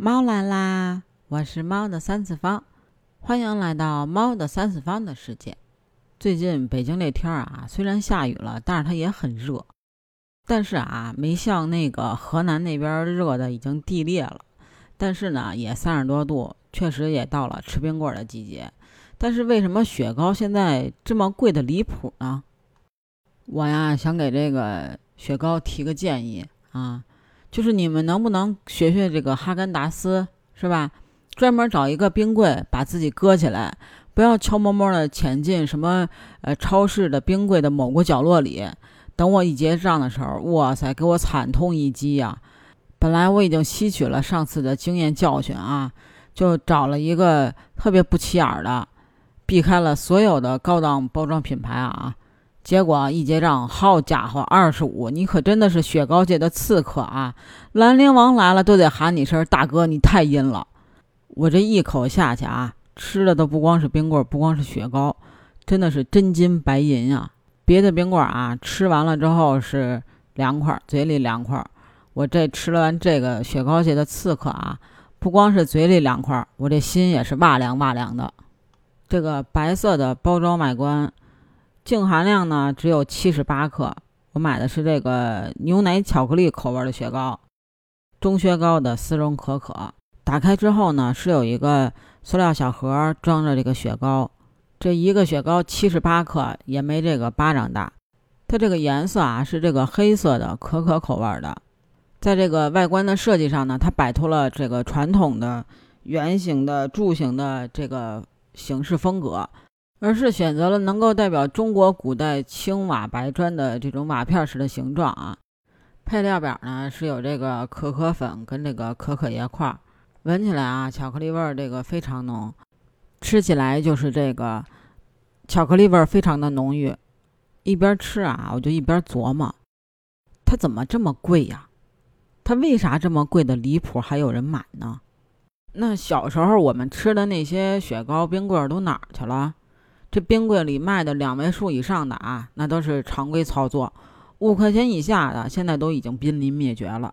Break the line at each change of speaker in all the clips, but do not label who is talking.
猫来啦！我是猫的三次方，欢迎来到猫的三次方的世界。最近北京这天儿啊，虽然下雨了，但是它也很热。但是啊，没像那个河南那边热的已经地裂了。但是呢，也三十多度，确实也到了吃冰棍的季节。但是为什么雪糕现在这么贵的离谱呢？我呀，想给这个雪糕提个建议啊。就是你们能不能学学这个哈根达斯，是吧？专门找一个冰柜，把自己搁起来，不要悄摸摸的潜进什么呃超市的冰柜的某个角落里。等我一结账的时候，哇塞，给我惨痛一击呀！本来我已经吸取了上次的经验教训啊，就找了一个特别不起眼的，避开了所有的高档包装品牌啊。结果一结账，好家伙，二十五！你可真的是雪糕界的刺客啊！兰陵王来了都得喊你声大哥，你太阴了！我这一口下去啊，吃的都不光是冰棍，不光是雪糕，真的是真金白银啊！别的冰棍啊，吃完了之后是凉快，嘴里凉快。我这吃了完这个雪糕界的刺客啊，不光是嘴里凉快，我这心也是哇凉哇凉的。这个白色的包装外观。净含量呢只有七十八克，我买的是这个牛奶巧克力口味的雪糕，中雪糕的丝绒可可。打开之后呢，是有一个塑料小盒装着这个雪糕，这一个雪糕七十八克，也没这个巴掌大。它这个颜色啊是这个黑色的可可口味的，在这个外观的设计上呢，它摆脱了这个传统的圆形的柱形的这个形式风格。而是选择了能够代表中国古代青瓦白砖的这种瓦片式的形状啊。配料表呢是有这个可可粉跟这个可可叶块，闻起来啊巧克力味儿这个非常浓，吃起来就是这个巧克力味儿非常的浓郁。一边吃啊我就一边琢磨，它怎么这么贵呀？它为啥这么贵的离谱还有人买呢？那小时候我们吃的那些雪糕冰棍都哪儿去了？这冰柜里卖的两位数以上的啊，那都是常规操作。五块钱以下的，现在都已经濒临灭绝了。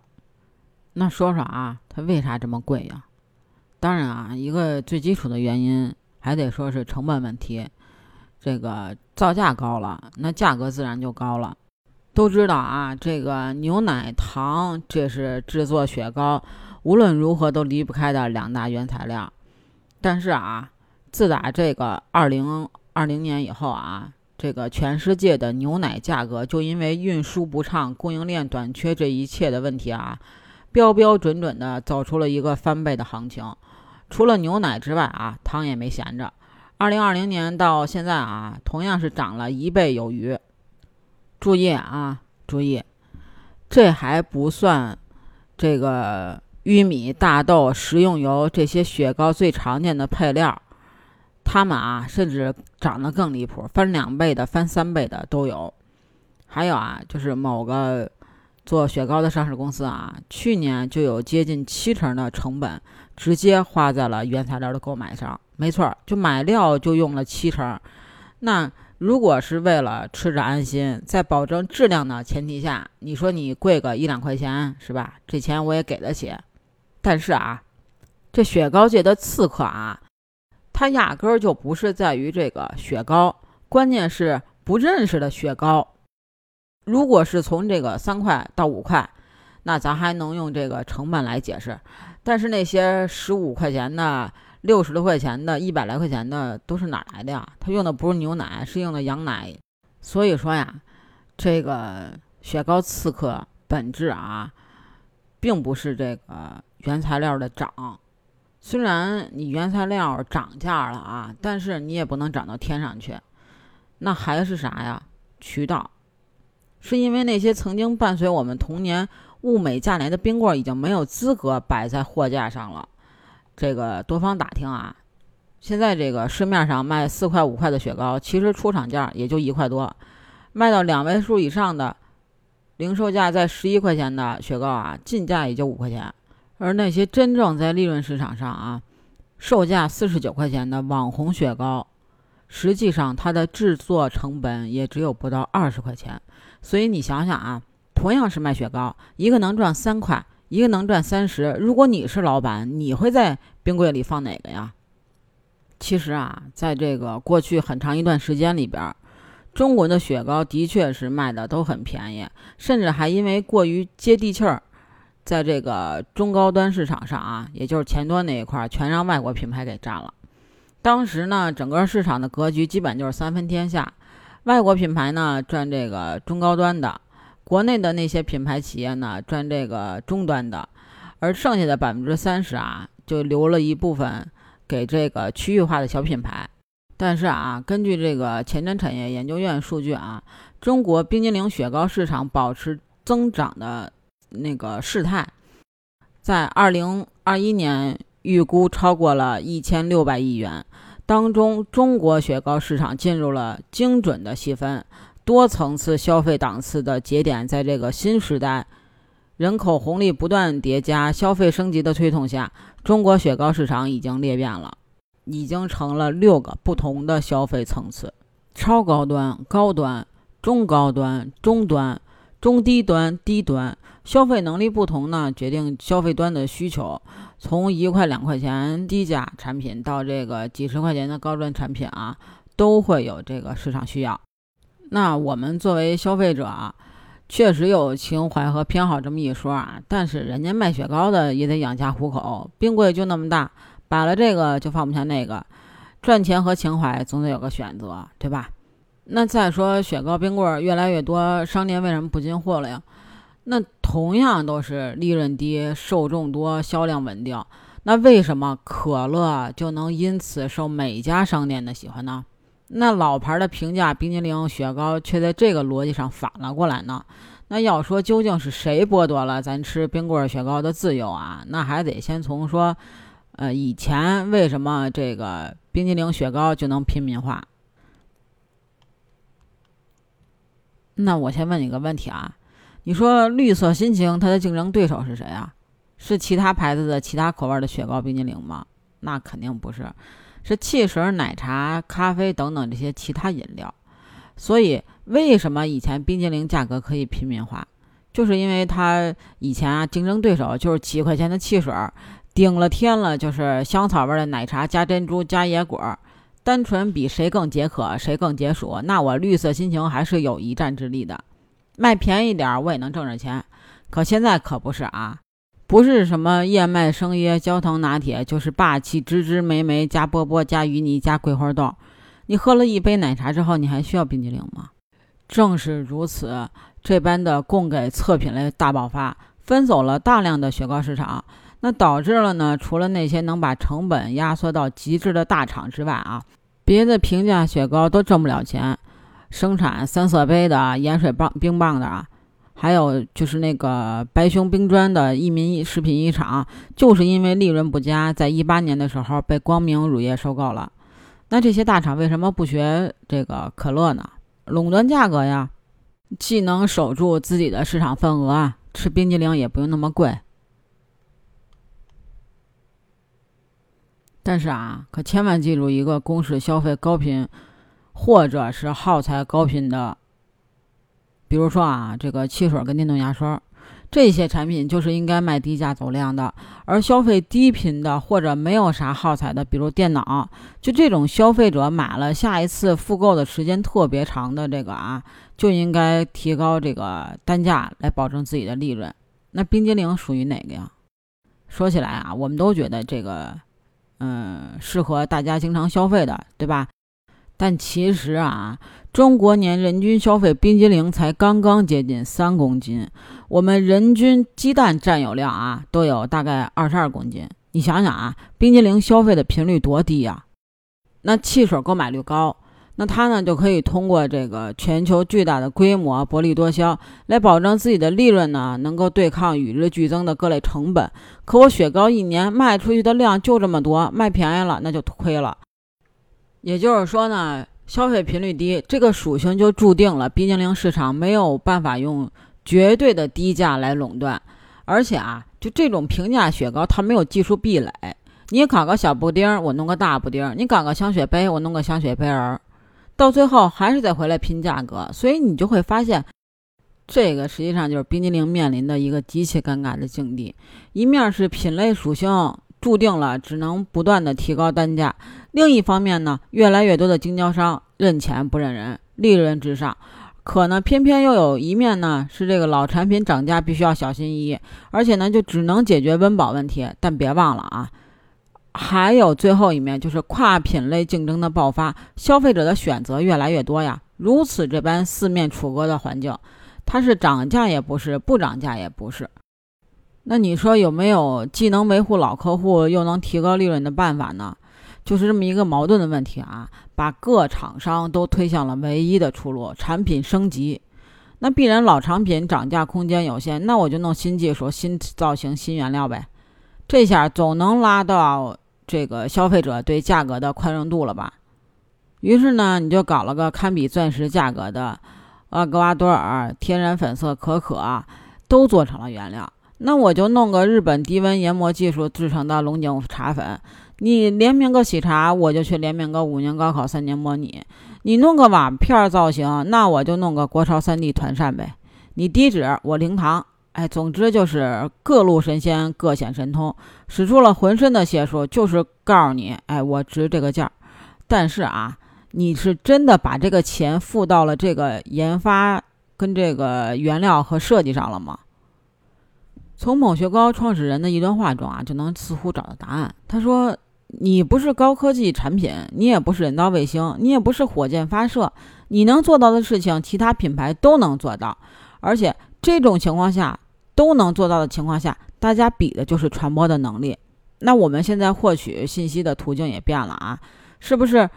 那说说啊，它为啥这么贵呀？当然啊，一个最基础的原因还得说是成本问题。这个造价高了，那价格自然就高了。都知道啊，这个牛奶糖这是制作雪糕无论如何都离不开的两大原材料。但是啊，自打这个二零。二零年以后啊，这个全世界的牛奶价格就因为运输不畅、供应链短缺这一切的问题啊，标标准准的走出了一个翻倍的行情。除了牛奶之外啊，糖也没闲着。二零二零年到现在啊，同样是涨了一倍有余。注意啊，注意，这还不算这个玉米、大豆、食用油这些雪糕最常见的配料。他们啊，甚至涨得更离谱，翻两倍的、翻三倍的都有。还有啊，就是某个做雪糕的上市公司啊，去年就有接近七成的成本直接花在了原材料的购买上。没错，就买料就用了七成。那如果是为了吃着安心，在保证质量的前提下，你说你贵个一两块钱是吧？这钱我也给得起。但是啊，这雪糕界的刺客啊。它压根儿就不是在于这个雪糕，关键是不认识的雪糕。如果是从这个三块到五块，那咱还能用这个成本来解释。但是那些十五块钱的、六十多块钱的、一百来块钱的，都是哪来的呀？它用的不是牛奶，是用的羊奶。所以说呀，这个雪糕刺客本质啊，并不是这个原材料的涨。虽然你原材料涨价了啊，但是你也不能涨到天上去。那还是啥呀？渠道，是因为那些曾经伴随我们童年物美价廉的冰棍已经没有资格摆在货架上了。这个多方打听啊，现在这个市面上卖四块五块的雪糕，其实出厂价也就一块多，卖到两位数以上的，零售价在十一块钱的雪糕啊，进价也就五块钱。而那些真正在利润市场上啊，售价四十九块钱的网红雪糕，实际上它的制作成本也只有不到二十块钱。所以你想想啊，同样是卖雪糕，一个能赚三块，一个能赚三十。如果你是老板，你会在冰柜里放哪个呀？其实啊，在这个过去很长一段时间里边，中国的雪糕的确是卖的都很便宜，甚至还因为过于接地气儿，在这个中高端市场上啊，也就是前端那一块，全让外国品牌给占了。当时呢，整个市场的格局基本就是三分天下，外国品牌呢赚这个中高端的，国内的那些品牌企业呢赚这个中端的，而剩下的百分之三十啊，就留了一部分给这个区域化的小品牌。但是啊，根据这个前瞻产业研究院数据啊，中国冰激凌雪糕市场保持增长的那个势态，在二零二一年。预估超过了一千六百亿元，当中中国雪糕市场进入了精准的细分、多层次消费档次的节点。在这个新时代，人口红利不断叠加、消费升级的推动下，中国雪糕市场已经裂变了，已经成了六个不同的消费层次：超高端、高端、中高端、中端、中低端、低端。消费能力不同呢，决定消费端的需求。从一块两块钱低价产品到这个几十块钱的高端产品啊，都会有这个市场需要。那我们作为消费者啊，确实有情怀和偏好这么一说啊。但是人家卖雪糕的也得养家糊口，冰柜就那么大，摆了这个就放不下那个，赚钱和情怀总得有个选择，对吧？那再说雪糕冰棍越来越多，商店为什么不进货了呀？那同样都是利润低、受众多、销量稳定，那为什么可乐就能因此受每家商店的喜欢呢？那老牌的平价冰激凌、雪糕却在这个逻辑上反了过来呢？那要说究竟是谁剥夺了咱吃冰棍雪糕的自由啊？那还得先从说，呃，以前为什么这个冰激凌、雪糕就能平民化？那我先问你个问题啊。你说绿色心情它的竞争对手是谁啊？是其他牌子的其他口味的雪糕冰激凌吗？那肯定不是，是汽水、奶茶、咖啡等等这些其他饮料。所以为什么以前冰激凌价格可以平民化？就是因为它以前啊竞争对手就是几块钱的汽水，顶了天了就是香草味的奶茶加珍珠加野果，单纯比谁更解渴谁更解暑，那我绿色心情还是有一战之力的。卖便宜点我也能挣着钱，可现在可不是啊，不是什么燕麦生椰焦糖拿铁，就是霸气芝芝莓莓加波波加芋泥加桂花豆。你喝了一杯奶茶之后，你还需要冰激凌吗？正是如此，这般的供给侧品类大爆发，分走了大量的雪糕市场，那导致了呢，除了那些能把成本压缩到极致的大厂之外啊，别的平价雪糕都挣不了钱。生产三色杯的盐水棒冰棒的啊，还有就是那个白熊冰砖的益民食品一厂，就是因为利润不佳，在一八年的时候被光明乳业收购了。那这些大厂为什么不学这个可乐呢？垄断价格呀，既能守住自己的市场份额啊，吃冰激凌也不用那么贵。但是啊，可千万记住一个公式：消费高频。或者是耗材高频的，比如说啊，这个汽水跟电动牙刷，这些产品就是应该卖低价走量的。而消费低频的或者没有啥耗材的，比如电脑，就这种消费者买了下一次复购的时间特别长的这个啊，就应该提高这个单价来保证自己的利润。那冰激凌属于哪个呀？说起来啊，我们都觉得这个，嗯，适合大家经常消费的，对吧？但其实啊，中国年人均消费冰激凌才刚刚接近三公斤，我们人均鸡蛋占有量啊都有大概二十二公斤。你想想啊，冰激凌消费的频率多低呀？那汽水购买率高，那它呢就可以通过这个全球巨大的规模薄利多销，来保证自己的利润呢能够对抗与日俱增的各类成本。可我雪糕一年卖出去的量就这么多，卖便宜了那就亏了。也就是说呢，消费频率低，这个属性就注定了冰激凌市场没有办法用绝对的低价来垄断。而且啊，就这种平价雪糕，它没有技术壁垒。你搞个小布丁，我弄个大布丁；你搞个香雪杯，我弄个香雪杯儿，到最后还是得回来拼价格。所以你就会发现，这个实际上就是冰激凌面临的一个极其尴尬的境地：一面是品类属性注定了只能不断的提高单价，另一方面呢，越来越多的经销商认钱不认人，利润至上。可呢，偏偏又有一面呢，是这个老产品涨价必须要小心翼翼，而且呢，就只能解决温饱问题。但别忘了啊，还有最后一面，就是跨品类竞争的爆发，消费者的选择越来越多呀。如此这般四面楚歌的环境，它是涨价也不是，不涨价也不是。那你说有没有既能维护老客户，又能提高利润的办法呢？就是这么一个矛盾的问题啊，把各厂商都推向了唯一的出路——产品升级。那必然老产品涨价空间有限，那我就弄新技术、新造型、新原料呗。这下总能拉到这个消费者对价格的宽容度了吧？于是呢，你就搞了个堪比钻石价格的厄瓜多尔天然粉色可可，都做成了原料。那我就弄个日本低温研磨技术制成的龙井茶粉。你联名个喜茶，我就去联名个五年高考三年模拟。你弄个瓦片造型，那我就弄个国潮三 D 团扇呗。你低脂，我零糖。哎，总之就是各路神仙各显神通，使出了浑身的解数，就是告诉你，哎，我值这个价。但是啊，你是真的把这个钱付到了这个研发跟这个原料和设计上了吗？从某雪糕创始人的一段话中啊，就能似乎找到答案。他说。你不是高科技产品，你也不是人造卫星，你也不是火箭发射，你能做到的事情，其他品牌都能做到。而且这种情况下都能做到的情况下，大家比的就是传播的能力。那我们现在获取信息的途径也变了啊，是不是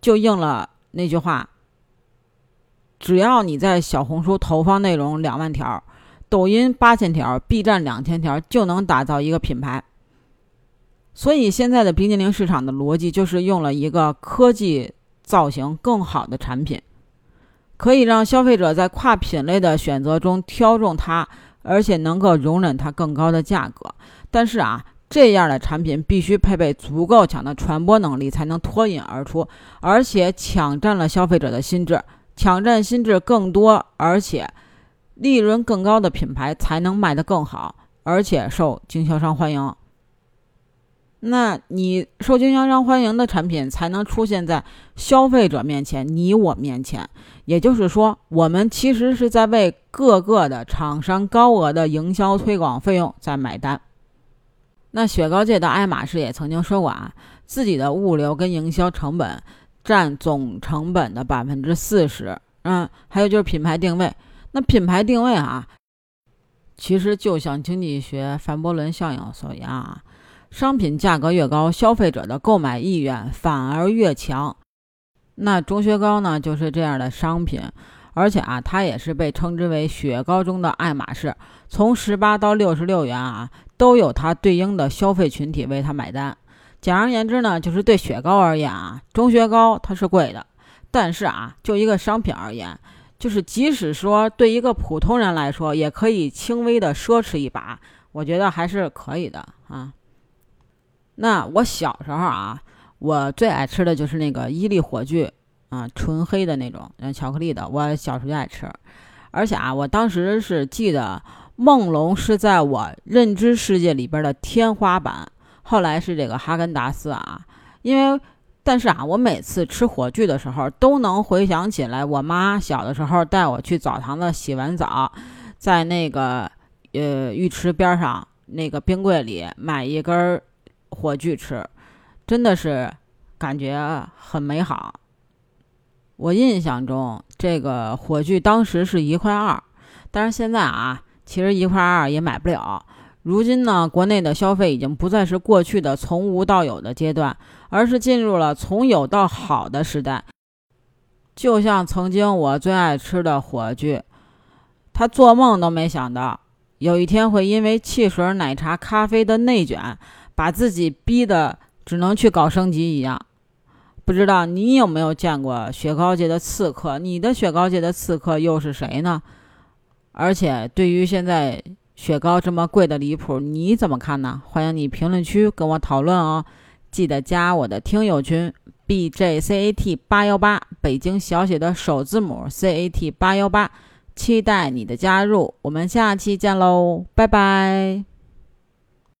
就应了那句话？只要你在小红书投放内容两万条，抖音八千条，B 站两千条，就能打造一个品牌。所以现在的冰激凌市场的逻辑就是用了一个科技造型更好的产品，可以让消费者在跨品类的选择中挑中它，而且能够容忍它更高的价格。但是啊，这样的产品必须配备足够强的传播能力，才能脱颖而出，而且抢占了消费者的心智。抢占心智更多，而且利润更高的品牌才能卖得更好，而且受经销商欢迎。那你受经销商欢迎的产品才能出现在消费者面前，你我面前。也就是说，我们其实是在为各个的厂商高额的营销推广费用在买单。那雪糕界的爱马仕也曾经说过啊，自己的物流跟营销成本占总成本的百分之四十。嗯，还有就是品牌定位。那品牌定位啊，其实就像经济学范伯伦效应所言啊。商品价格越高，消费者的购买意愿反而越强。那钟薛高呢，就是这样的商品，而且啊，它也是被称之为雪糕中的爱马仕。从十八到六十六元啊，都有它对应的消费群体为它买单。简而言之呢，就是对雪糕而言啊，钟薛高它是贵的，但是啊，就一个商品而言，就是即使说对一个普通人来说，也可以轻微的奢侈一把，我觉得还是可以的啊。那我小时候啊，我最爱吃的就是那个伊利火炬啊，纯黑的那种，嗯，巧克力的。我小时候就爱吃，而且啊，我当时是记得梦龙是在我认知世界里边的天花板，后来是这个哈根达斯啊。因为，但是啊，我每次吃火炬的时候，都能回想起来我妈小的时候带我去澡堂子洗完澡，在那个呃浴池边上那个冰柜里买一根。火炬吃，真的是感觉很美好。我印象中，这个火炬当时是一块二，但是现在啊，其实一块二也买不了。如今呢，国内的消费已经不再是过去的从无到有的阶段，而是进入了从有到好的时代。就像曾经我最爱吃的火炬，他做梦都没想到有一天会因为汽水、奶茶、咖啡的内卷。把自己逼得只能去搞升级一样，不知道你有没有见过雪糕界的刺客？你的雪糕界的刺客又是谁呢？而且对于现在雪糕这么贵的离谱，你怎么看呢？欢迎你评论区跟我讨论哦！记得加我的听友群 B J C A T 八幺八，北京小写的首字母 C A T 八幺八，期待你的加入，我们下期见喽，拜拜。